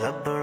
rubber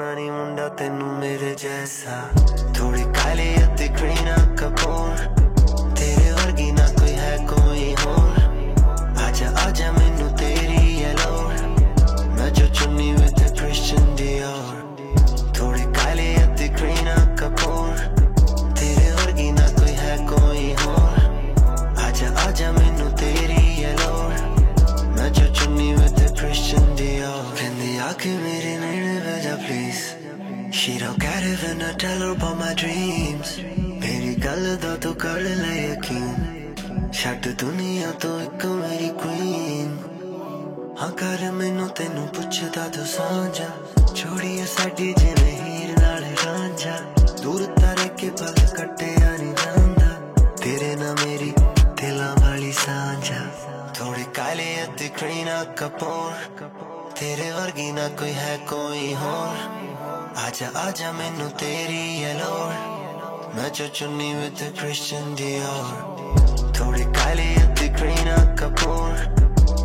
जा मैनू तेरी अलोर मैं चो चुनी विद क्रिश्चन दियोर थोड़ी काली अति करीना कपूर।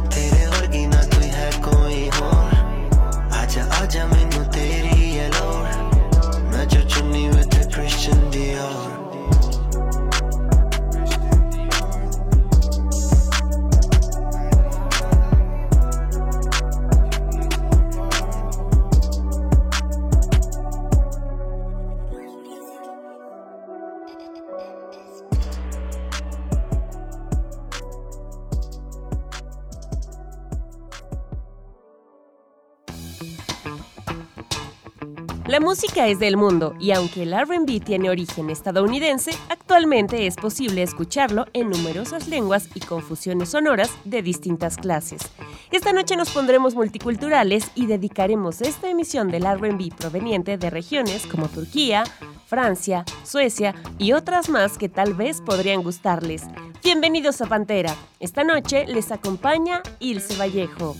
तेरे और ना कोई है कोई और। आजा आजा música es del mundo y aunque el RB tiene origen estadounidense, actualmente es posible escucharlo en numerosas lenguas y confusiones sonoras de distintas clases. Esta noche nos pondremos multiculturales y dedicaremos esta emisión del RB proveniente de regiones como Turquía, Francia, Suecia y otras más que tal vez podrían gustarles. Bienvenidos a Pantera. Esta noche les acompaña Ilse Vallejo.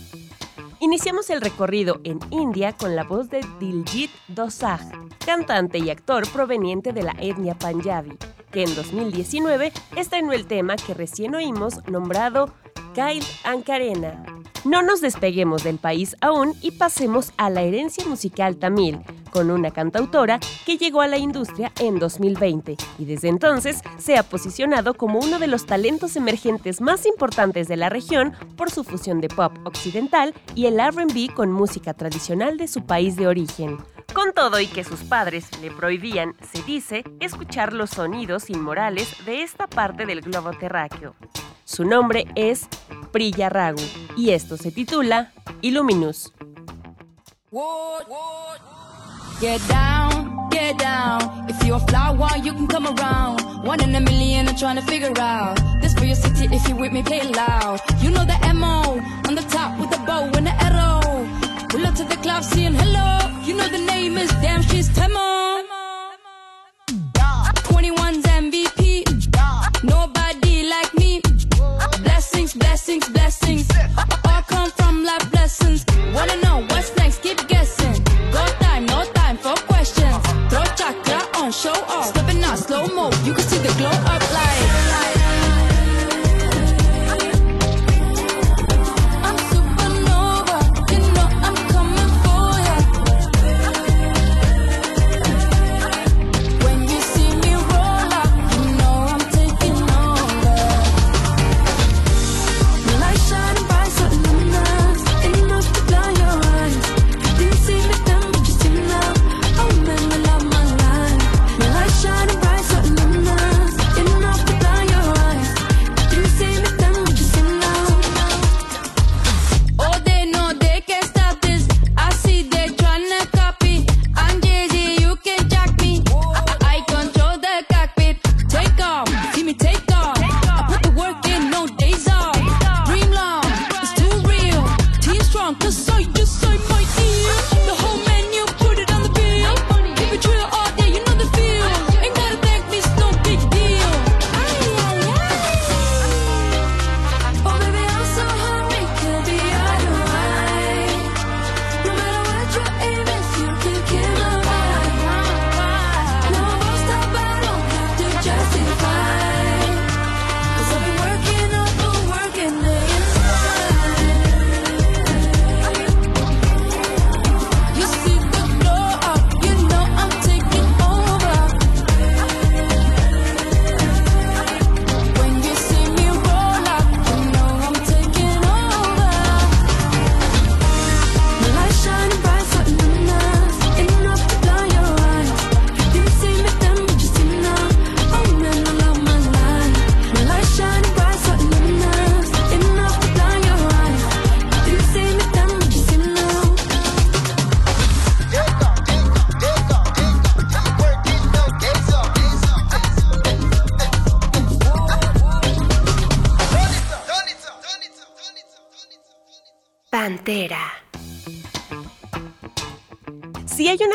Iniciamos el recorrido en India con la voz de Diljit Dosaj, cantante y actor proveniente de la etnia Punjabi, que en 2019 estrenó el tema que recién oímos nombrado Kyle Ankarena. No nos despeguemos del país aún y pasemos a la herencia musical tamil, con una cantautora que llegó a la industria en 2020 y desde entonces se ha posicionado como uno de los talentos emergentes más importantes de la región por su fusión de pop occidental y el RB con música tradicional de su país de origen. Con todo y que sus padres le prohibían, se dice, escuchar los sonidos inmorales de esta parte del globo terráqueo. Su nombre es Priya Ragu y esto se titula Illuminus. Get down, get down. If you're a flower, you can come around. One in a million, I'm trying to figure out. This for your city, if you with me, play loud. You know the MO, on the top with the bow and the arrow. Pull up to the club saying hello. You know the name is damn, she's Temo. 21's MVP. Nobody like me. Blessings, blessings, blessings. All come from life blessings. Wanna know what's next? Keep guessing. Got time, no time for questions. Throw chakra on, show off.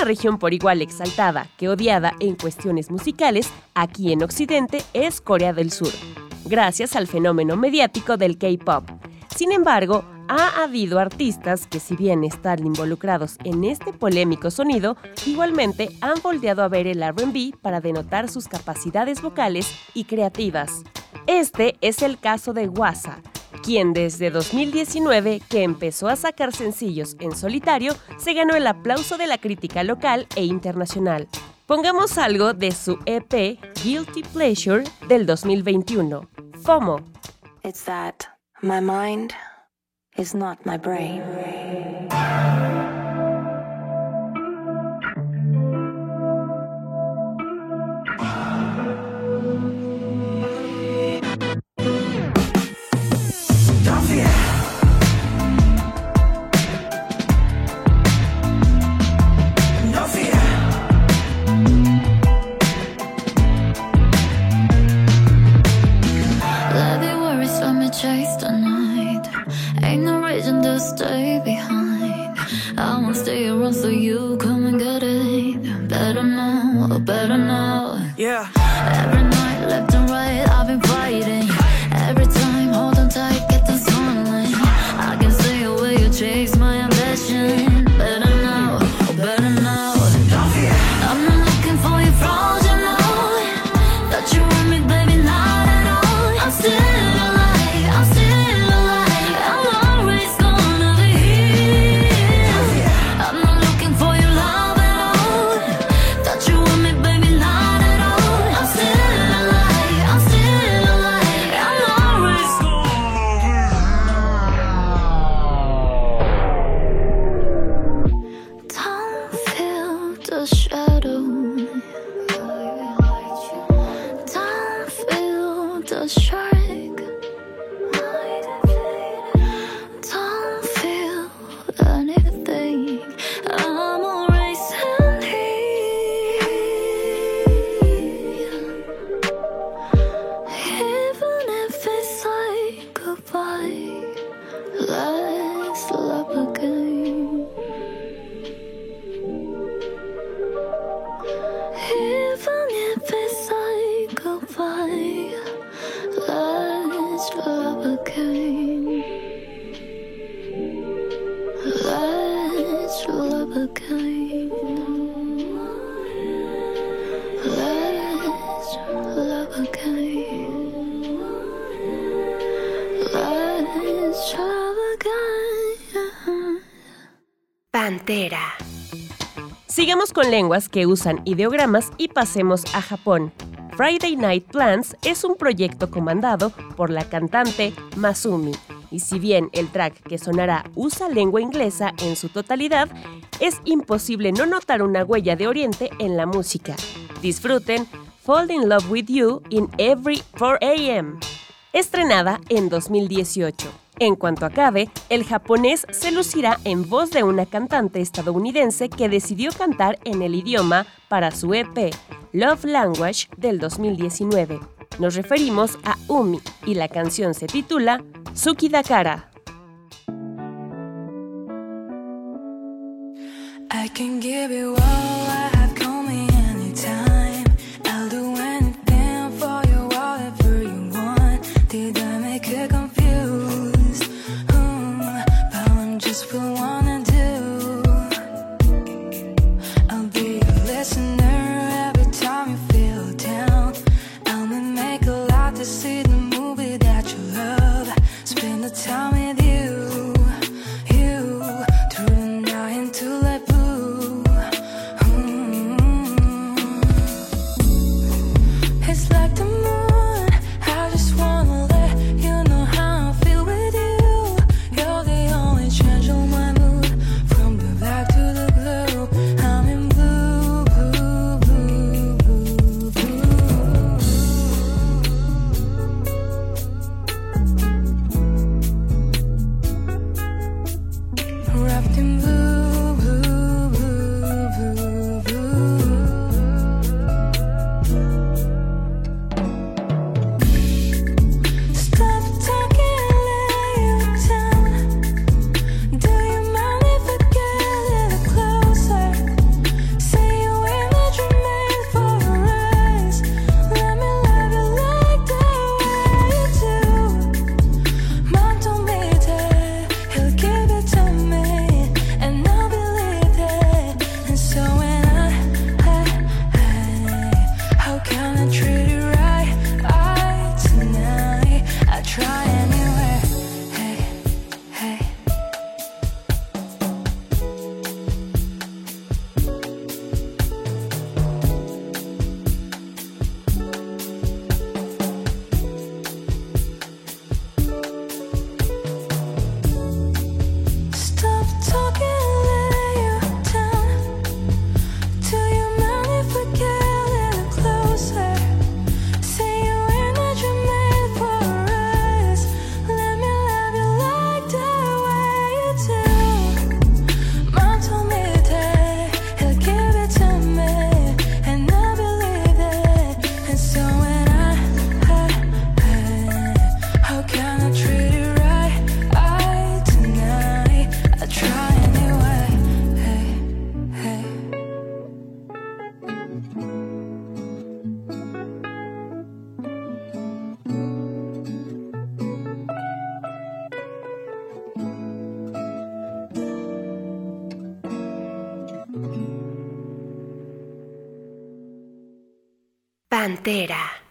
Región por igual exaltada que odiada en cuestiones musicales, aquí en Occidente es Corea del Sur, gracias al fenómeno mediático del K-Pop. Sin embargo, ha habido artistas que si bien están involucrados en este polémico sonido, igualmente han volteado a ver el RB para denotar sus capacidades vocales y creativas. Este es el caso de Wasa, quien desde 2019, que empezó a sacar sencillos en solitario, se ganó el aplauso de la crítica local e internacional. Pongamos algo de su EP Guilty Pleasure del 2021, FOMO. It's that my mind is not my brain. Sigamos lenguas que usan ideogramas y pasemos a Japón. Friday Night Plans es un proyecto comandado por la cantante Masumi. Y si bien el track que sonará usa lengua inglesa en su totalidad, es imposible no notar una huella de Oriente en la música. Disfruten Fall in Love with You in Every 4 AM, estrenada en 2018. En cuanto acabe, el japonés se lucirá en voz de una cantante estadounidense que decidió cantar en el idioma para su EP Love Language del 2019. Nos referimos a Umi y la canción se titula Suki Dakara. Hmm. Pantera.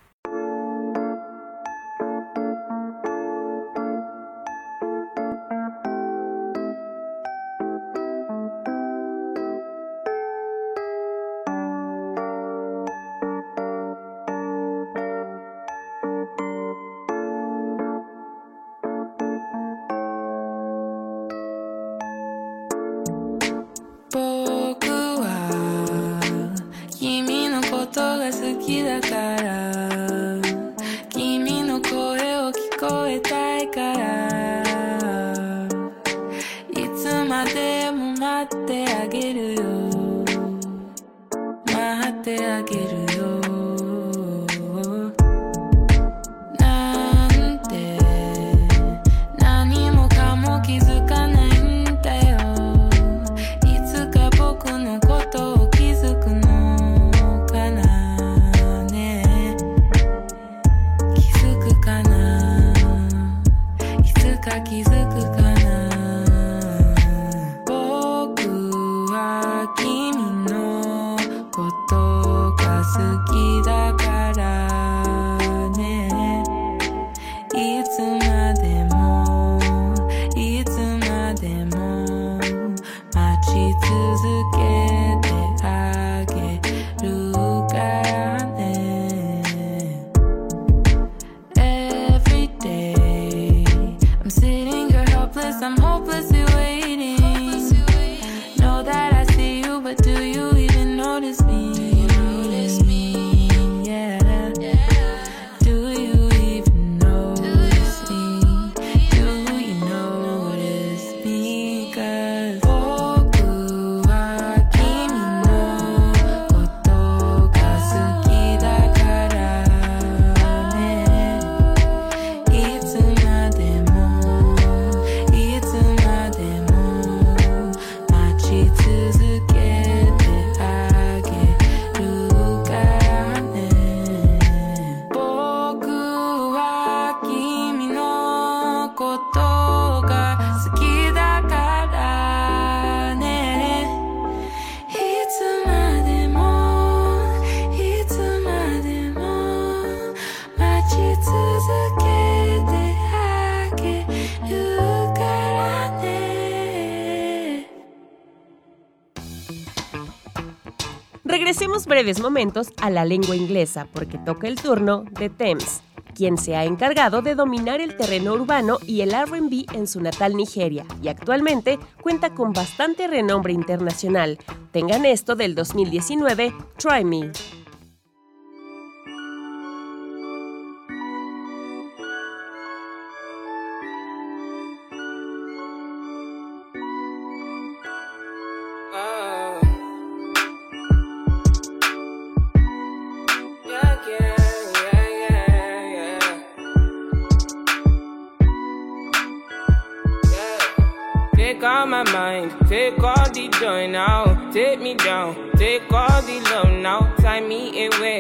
Momentos a la lengua inglesa porque toca el turno de Thames, quien se ha encargado de dominar el terreno urbano y el RB en su natal Nigeria y actualmente cuenta con bastante renombre internacional. Tengan esto del 2019, Try Me.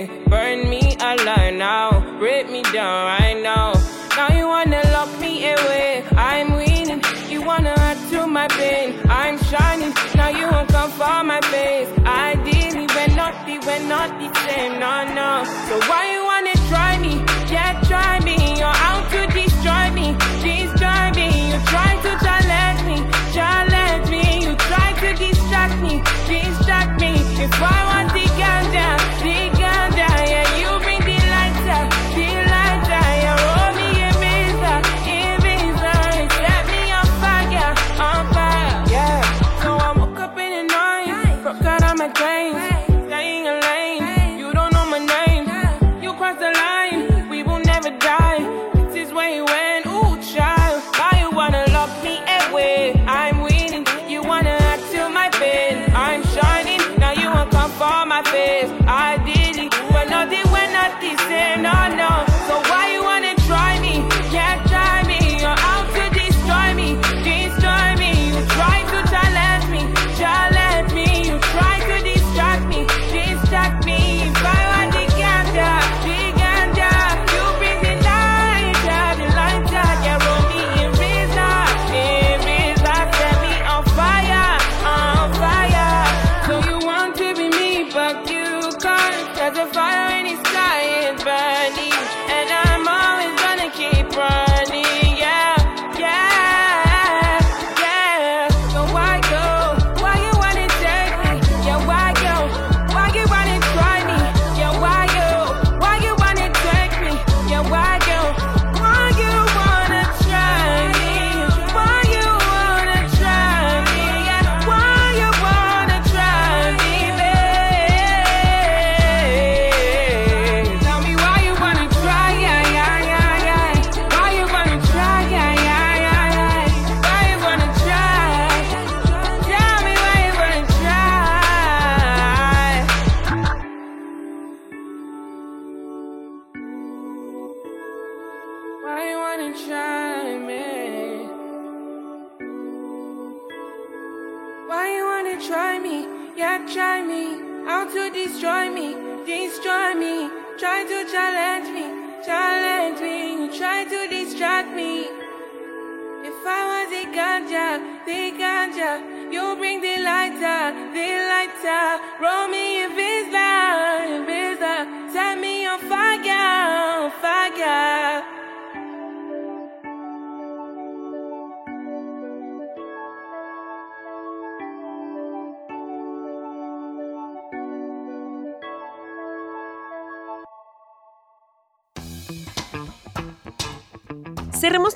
Burn me alive now, break me down right now. Now you wanna lock me away. I'm winning, you wanna add to my pain. I'm shining, now you won't come for my face. Ideally, we're not the, we're not the same, no, no. So why you wanna try me? Yeah, try me. You're out to destroy me, destroy me. You try to challenge me, challenge me You try to distract me, distract me. If I want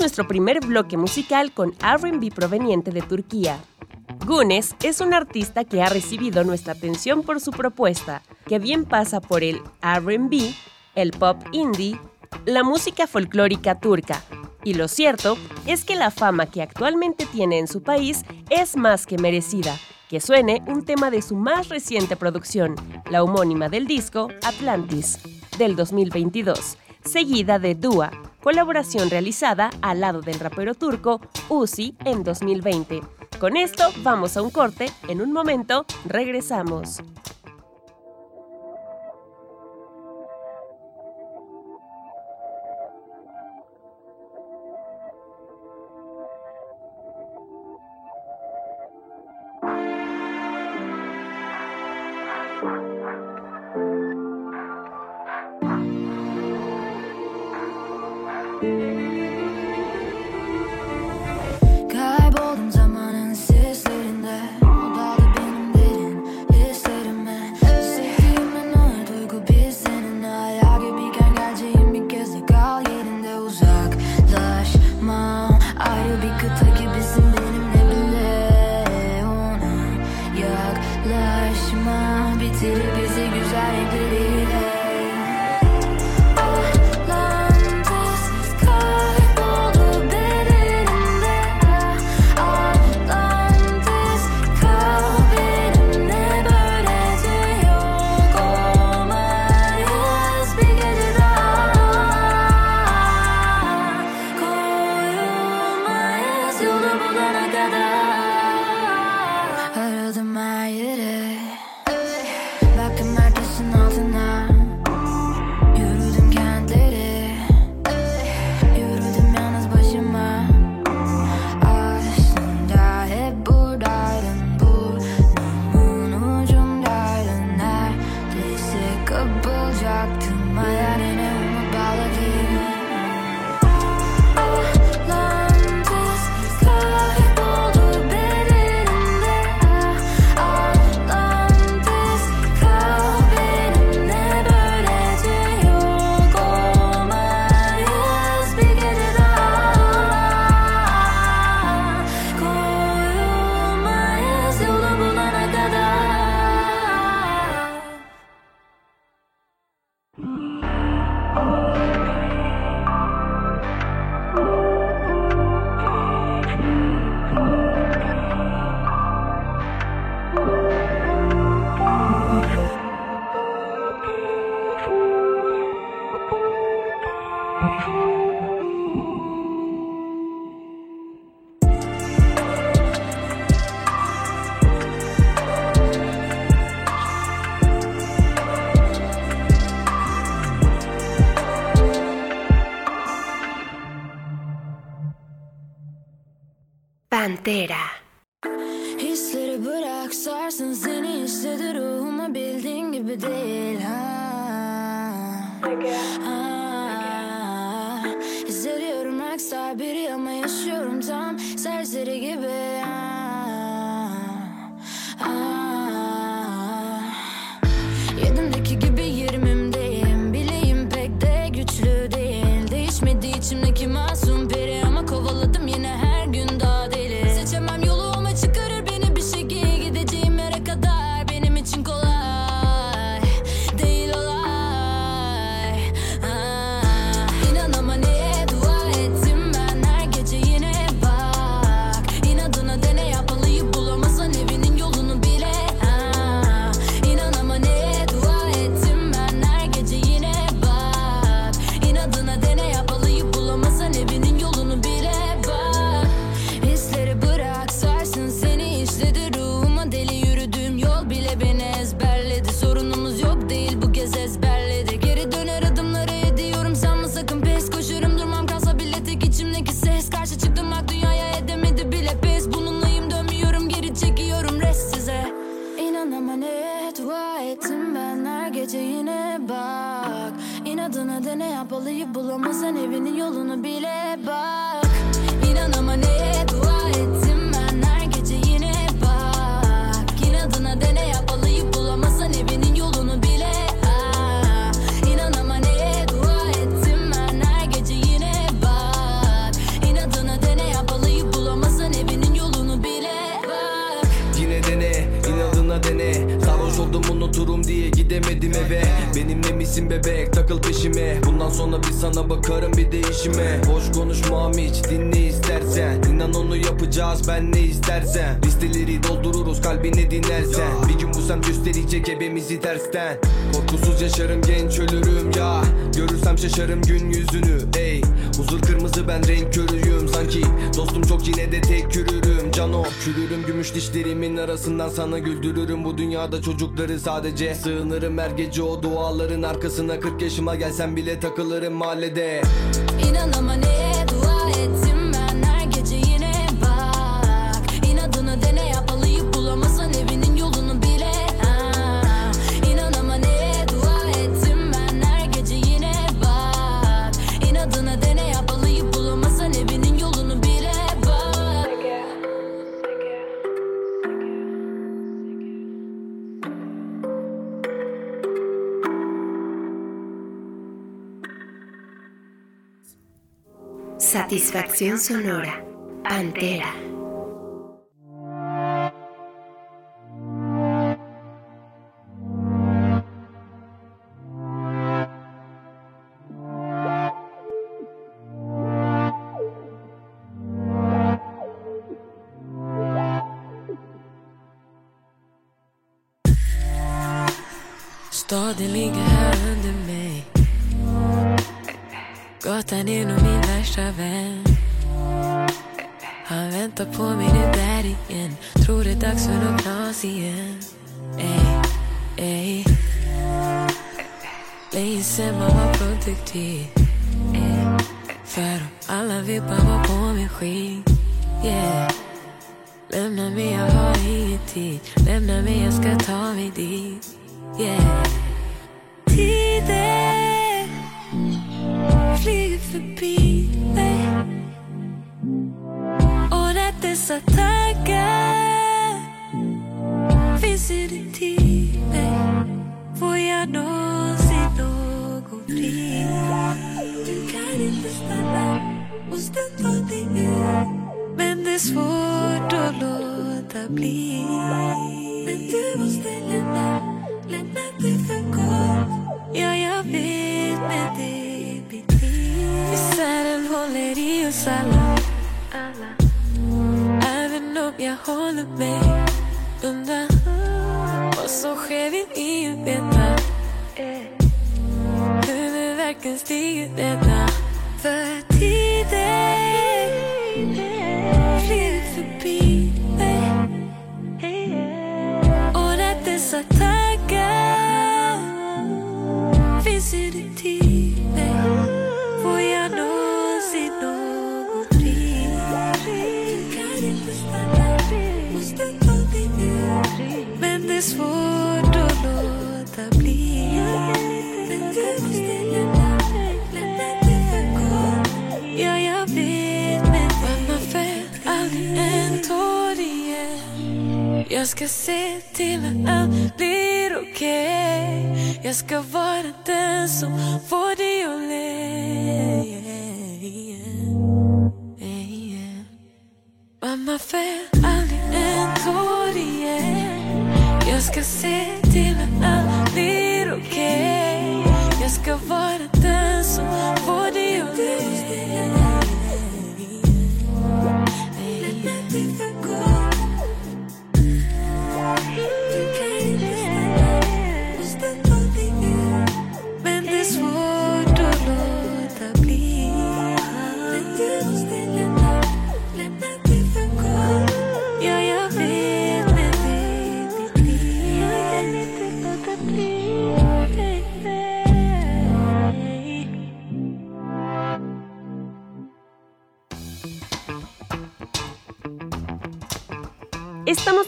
nuestro primer bloque musical con RB proveniente de Turquía. Gunes es un artista que ha recibido nuestra atención por su propuesta, que bien pasa por el RB, el pop indie, la música folclórica turca. Y lo cierto es que la fama que actualmente tiene en su país es más que merecida. Que suene un tema de su más reciente producción, la homónima del disco Atlantis, del 2022, seguida de Dua, colaboración realizada al lado del rapero turco Uzi en 2020. Con esto vamos a un corte, en un momento regresamos. arasından sana güldürürüm. Bu dünyada çocukları sadece Sığınırım. Her gece o duaların arkasına 40 yaşıma gelsen bile takılırım mahallede. İnanama neye Satisfacción sonora. Pantera. måste ta det igen. Men det är svårt att låta bli. Men du måste lämna, lämna det för gott. Ja, jag vet, men det blir tid. Misären håller i oss alla. Även om jag håller mig undan. Vad som sker vill ingen veta. Huvudvärken stiger denna. Jag ska se till lá, allt blir okej okay. Jag ska vara den som får dig att le Mamma, fäll aldrig en tår igen Jag ska se till att allt blir okej okay. Jag ska vara den som får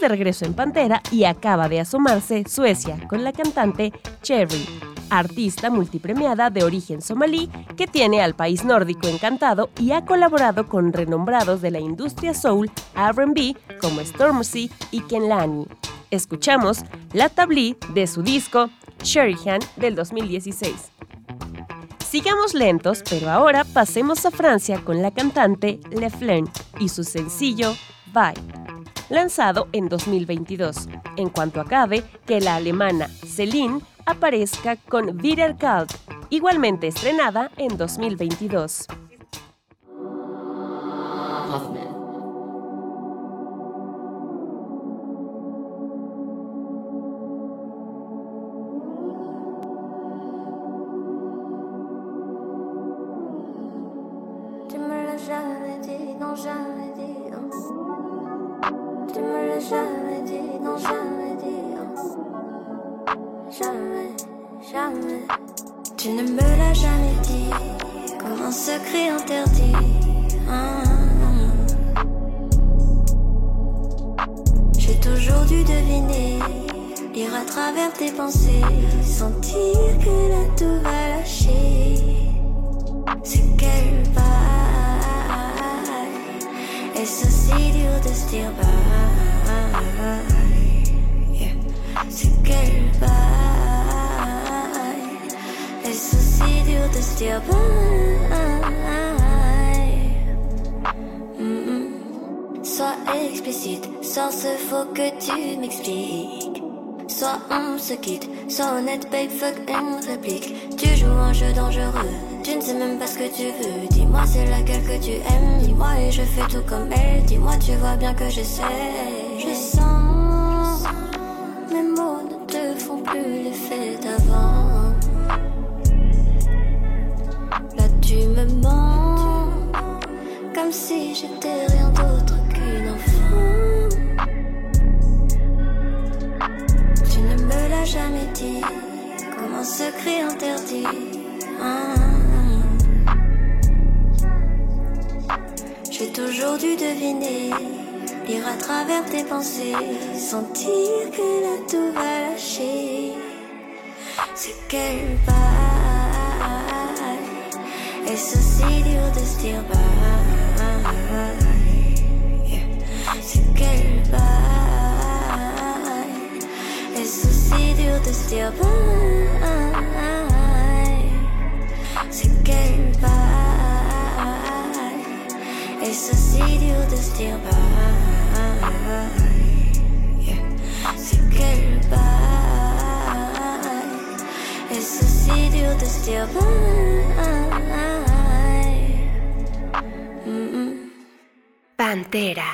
de regreso en Pantera y acaba de asomarse Suecia con la cantante Cherry, artista multipremiada de origen somalí que tiene al país nórdico encantado y ha colaborado con renombrados de la industria soul RB como Stormzy y Ken Lani. Escuchamos La Tablí de su disco Sherihan del 2016. Sigamos lentos, pero ahora pasemos a Francia con la cantante Le Flen y su sencillo Bye lanzado en 2022. En cuanto acabe, que la alemana Celine aparezca con Wiederkalt, igualmente estrenada en 2022. J'ai toujours dû deviner, lire à travers tes pensées, sentir que là tout va lâcher. C'est quel bail, est-ce si dur de se dire bye? C'est quel bail? Est-ce si dur de se dire Sois explicite, sans ce faux que tu m'expliques. Soit on se quitte, sois honnête, babe, fuck une réplique. Tu joues un jeu dangereux, tu ne sais même pas ce que tu veux. Dis-moi c'est laquelle que tu aimes, dis-moi et je fais tout comme elle. Dis-moi, tu vois bien que j'essaie. Je sens, mes mots ne te font plus l'effet d'avant. Là tu me mens, comme si j'étais rien jamais dit, comme un secret interdit. J'ai toujours dû deviner, lire à travers tes pensées, sentir que là tout va lâcher. C'est quel bail, est-ce si dur de se dire bye? C'est quel bail, est-ce si dur de se dire bye? C'est quel bail, est-ce si dur de se dire bye? Yeah. C'est quel bail, est-ce si dur de se dire bye? Mm-mm. Pantera.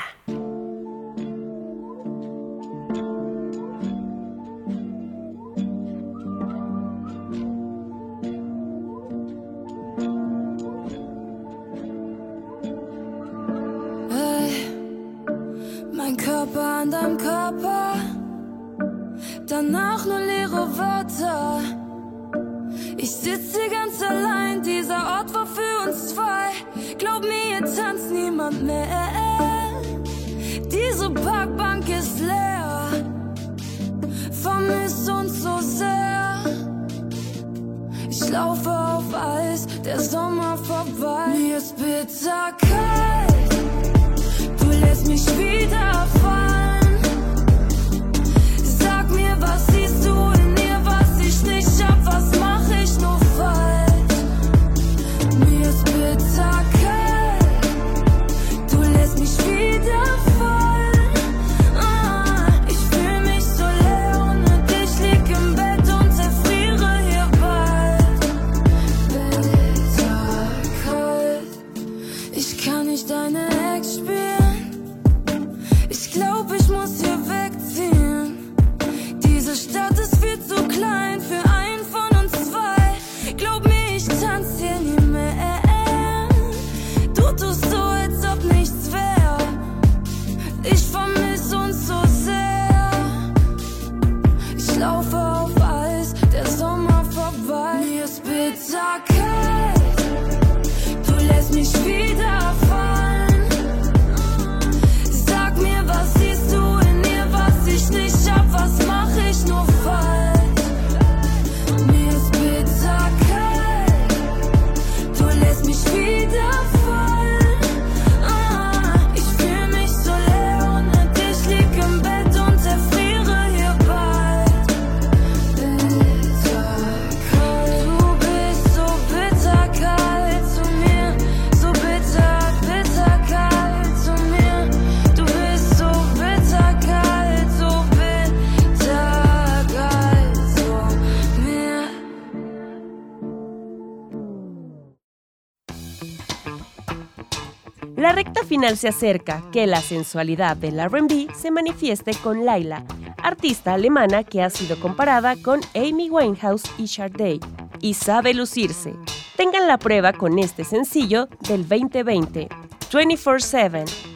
Final se acerca, que la sensualidad del RB se manifieste con Laila, artista alemana que ha sido comparada con Amy Winehouse y Sade, y sabe lucirse. Tengan la prueba con este sencillo del 2020, 24-7.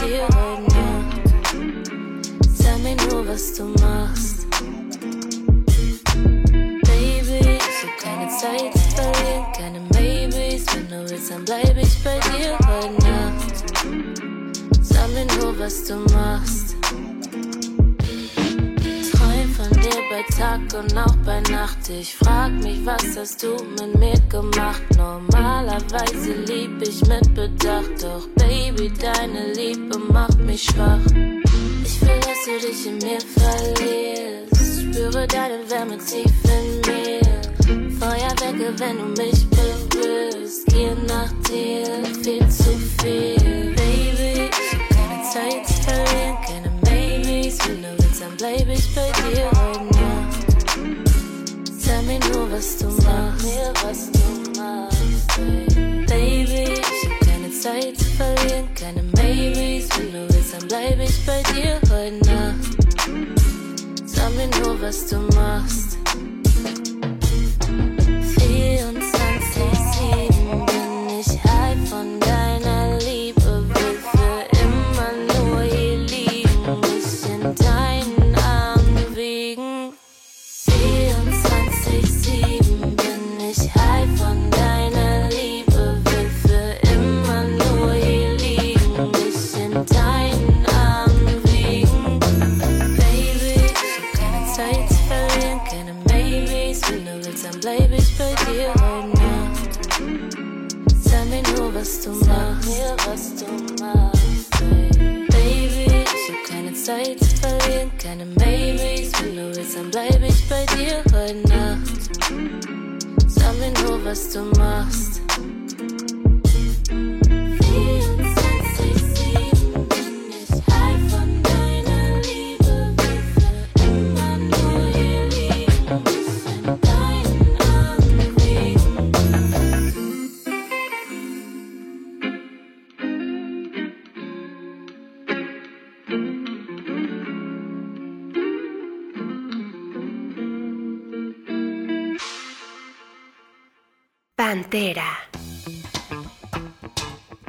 dir Nacht. Sag mir nur, was du machst. Baby, ich hab keine Zeit zu verlieren, keine Maybes. Wenn du willst, dann bleib ich bei dir heute Nacht. Sag mir nur, was du machst dir bei Tag und auch bei Nacht. Ich frag mich, was hast du mit mir gemacht? Normalerweise lieb ich mit Bedacht, doch Baby, deine Liebe macht mich schwach. Ich will, dass du dich in mir verlierst. Spüre deine Wärme tief in mir. Feuerwerke, wenn du mich berührst. Geh nach dir, viel zu viel. was du machst. Mir, was du machst. Baby, ich hab keine Zeit zu verlieren, keine Babys, Wenn du willst, dann bleib ich bei dir heute Nacht. Sag mir nur, was du machst. Zeit zu verlieren. Keine Maybes, wenn du willst, dann bleib ich bei dir heute Nacht. Sag mir nur, was du machst.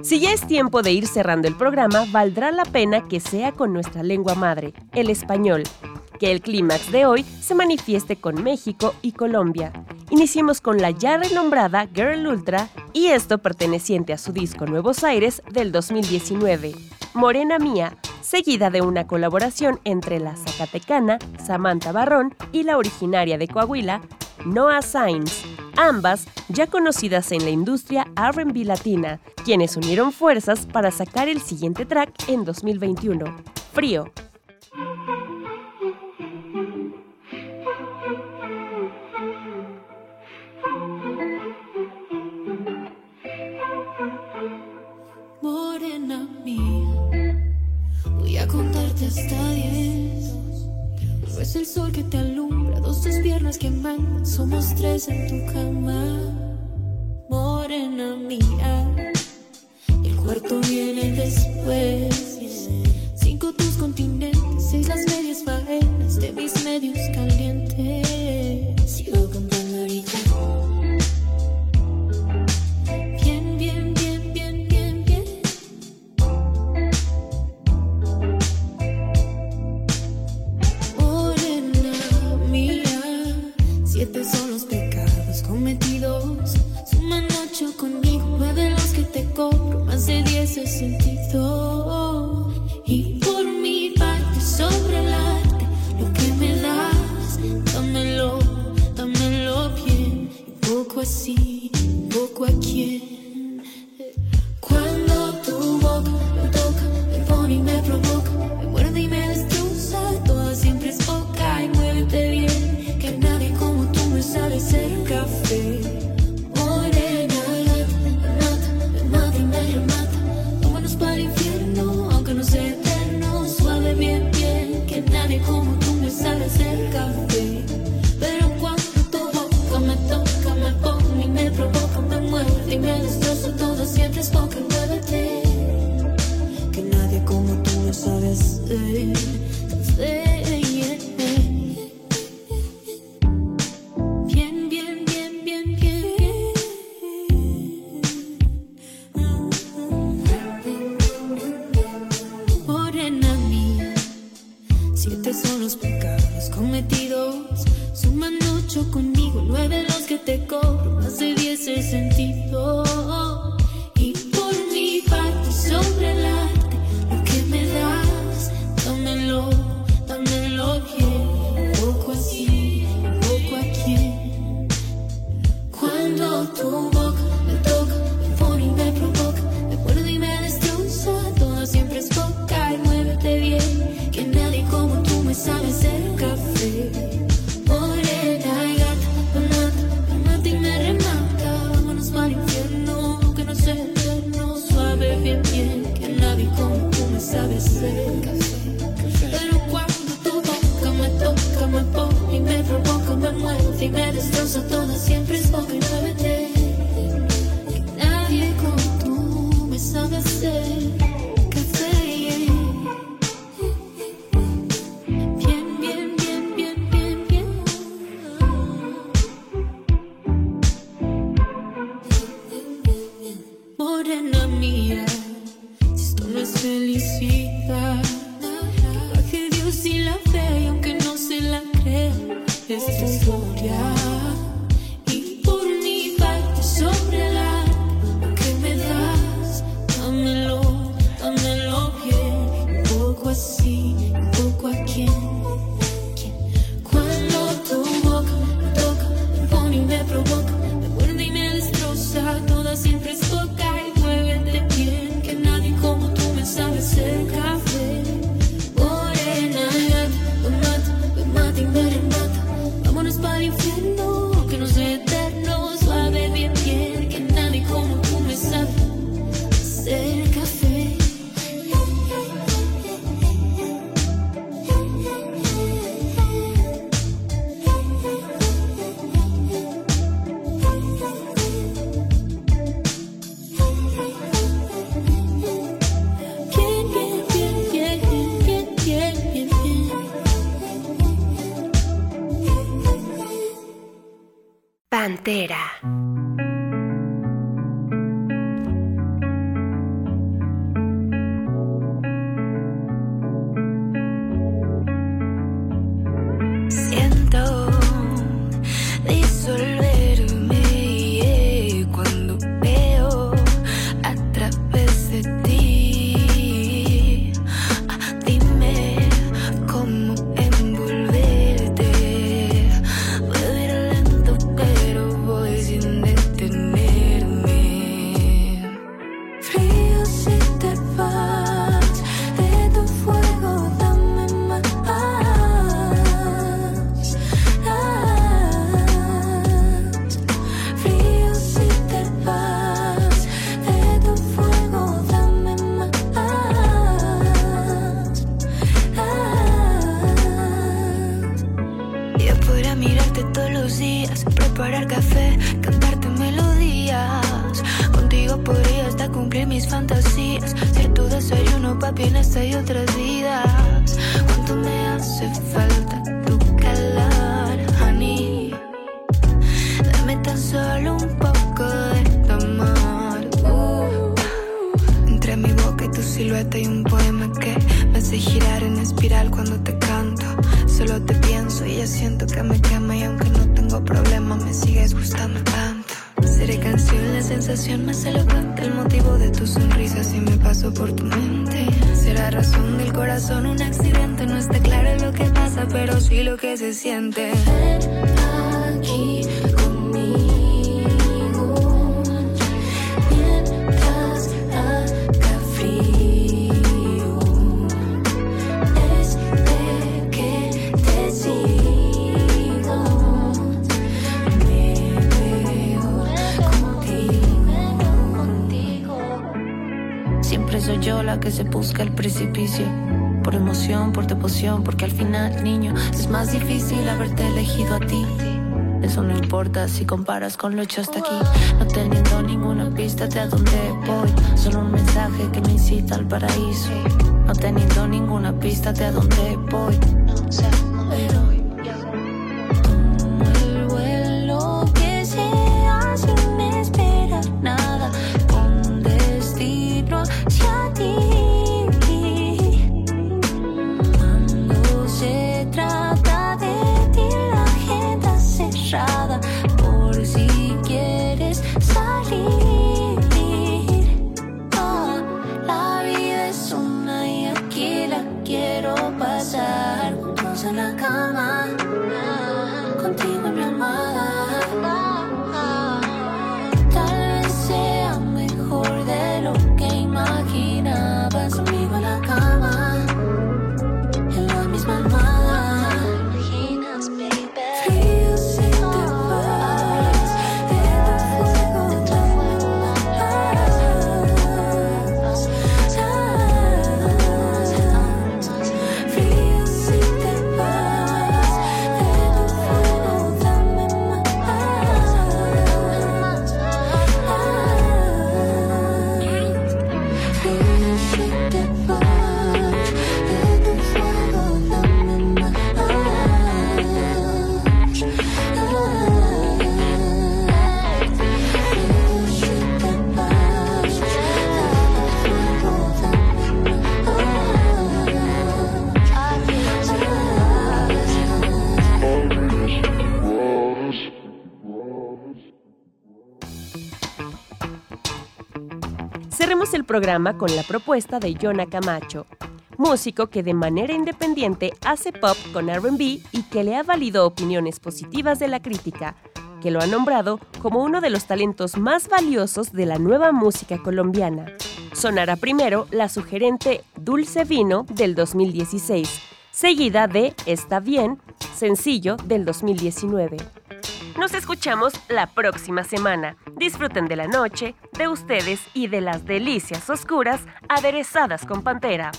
Si ya es tiempo de ir cerrando el programa, valdrá la pena que sea con nuestra lengua madre, el español, que el clímax de hoy se manifieste con México y Colombia. Iniciemos con la ya renombrada Girl Ultra y esto perteneciente a su disco Nuevos Aires del 2019, Morena Mía, seguida de una colaboración entre la zacatecana Samantha Barrón y la originaria de Coahuila, Noah Sainz ambas ya conocidas en la industria RB latina, quienes unieron fuerzas para sacar el siguiente track en 2021, Frío. Morena mía, voy a contarte hasta diez. No es el sol que te tus piernas que mandan. Somos tres en tu cama, morena mía. El cuarto viene espera. silueta y un poema que me hace girar en espiral cuando te canto. Solo te pienso y ya siento que me quema y aunque no tengo problema me sigues gustando tanto. Seré canción, la sensación más elocuente, el motivo de tu sonrisa si me paso por tu mente. Será razón del corazón un accidente, no está claro lo que pasa, pero sí lo que se siente. Ven aquí. busca el precipicio. Por emoción, por devoción, porque al final, niño, es más difícil haberte elegido a ti. Eso no importa si comparas con lo hecho hasta aquí. No teniendo ninguna pista de a dónde voy. Solo un mensaje que me incita al paraíso. No teniendo ninguna pista de a dónde voy. Programa con la propuesta de Jonah Camacho, músico que de manera independiente hace pop con RB y que le ha valido opiniones positivas de la crítica, que lo ha nombrado como uno de los talentos más valiosos de la nueva música colombiana. Sonará primero la sugerente Dulce Vino del 2016, seguida de Está Bien, sencillo del 2019. Nos escuchamos la próxima semana. Disfruten de la noche, de ustedes y de las delicias oscuras aderezadas con Pantera.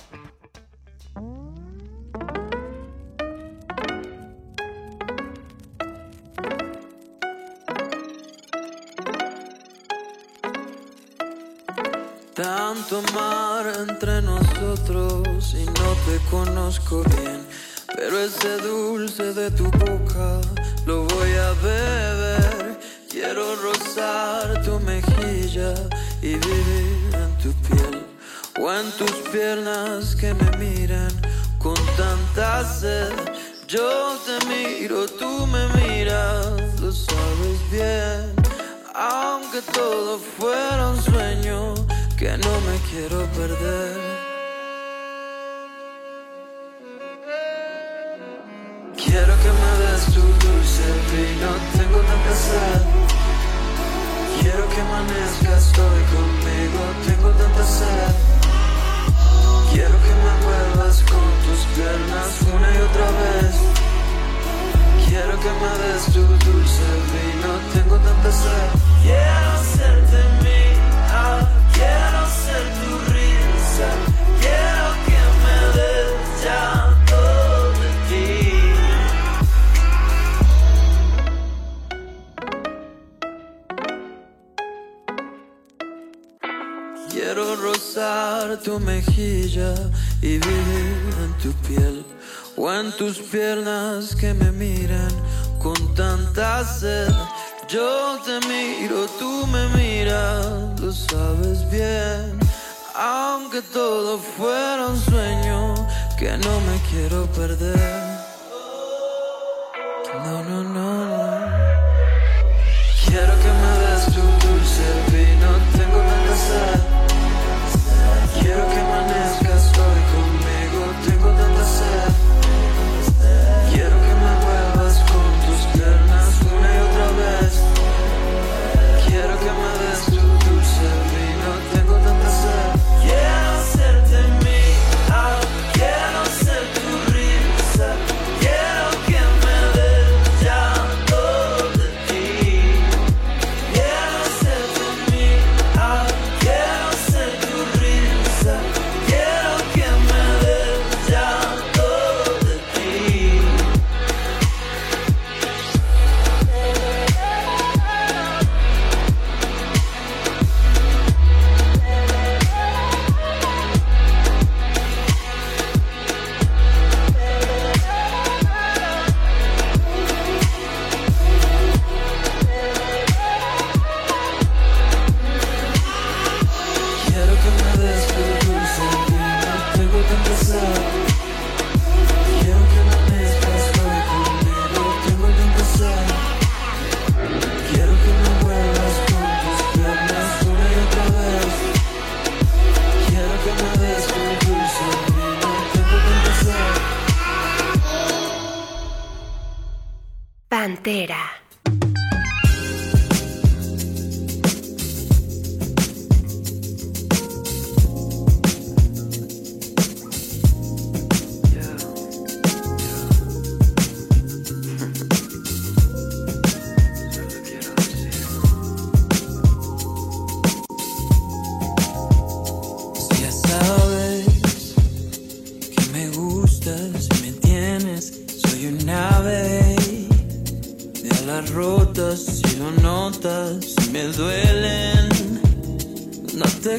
Tanto mar entre nosotros y no te conozco bien. Pero ese dulce de tu boca lo voy a beber. Quiero rozar tu mejilla y vivir en tu piel. O en tus piernas que me miran con tanta sed. Yo te miro, tú me miras, lo sabes bien. Aunque todo fuera un sueño que no me quiero perder. Vino, tengo tanta sed. Quiero que amanezcas hoy conmigo, tengo tanta sed. Quiero que me muevas con tus piernas una y otra vez. Quiero que me des tu dulce vino, tengo tanta sed. Quiero hacerte mía, quiero ser tu risa. Tu mejilla y vivir en tu piel o en tus piernas que me miran con tanta sed. Yo te miro, tú me miras, lo sabes bien. Aunque todo fuera un sueño que no me quiero perder. No, no, no.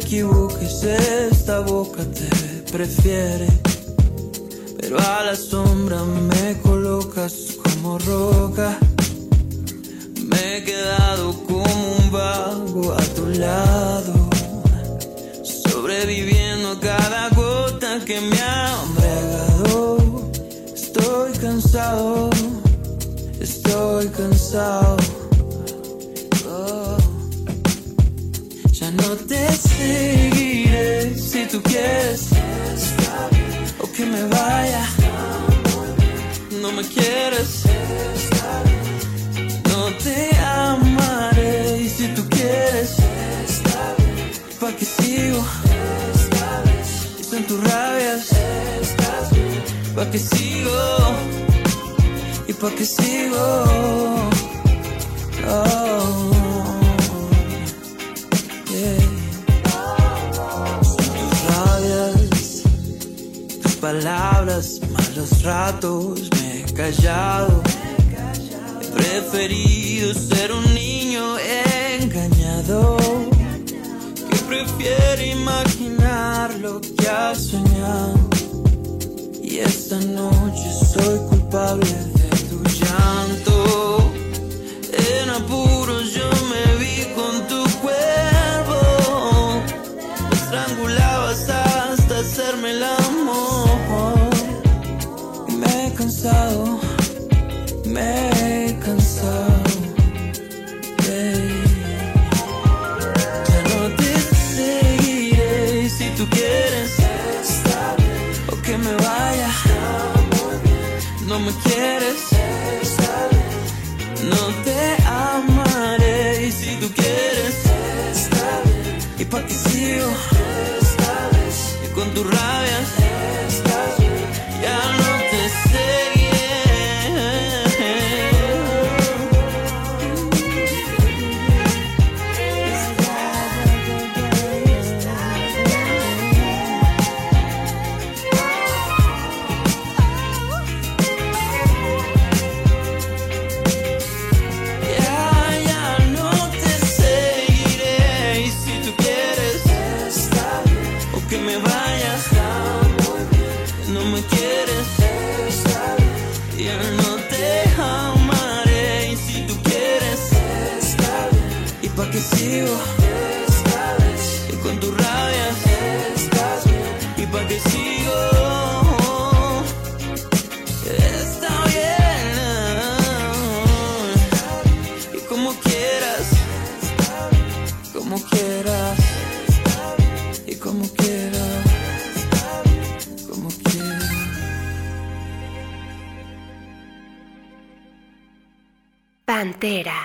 Equivoques, esta boca te prefiere, pero a la sombra me colocas como roca. Me he quedado como un vago a tu lado sobreviviendo cada gota que me ha embriagado. Estoy cansado, estoy cansado. O que me vaya. No me quieres, no te amaré y si tú quieres. ¿Pa' qué sigo? Son tus rabias. ¿Pa' qué sigo? ¿Y pa' qué sigo? Oh, palabras, malos ratos, me he callado. He preferido ser un niño engañado que prefiere imaginar lo que ha soñado. Y esta noche soy culpable de tu llanto. En apuros yo Pantera.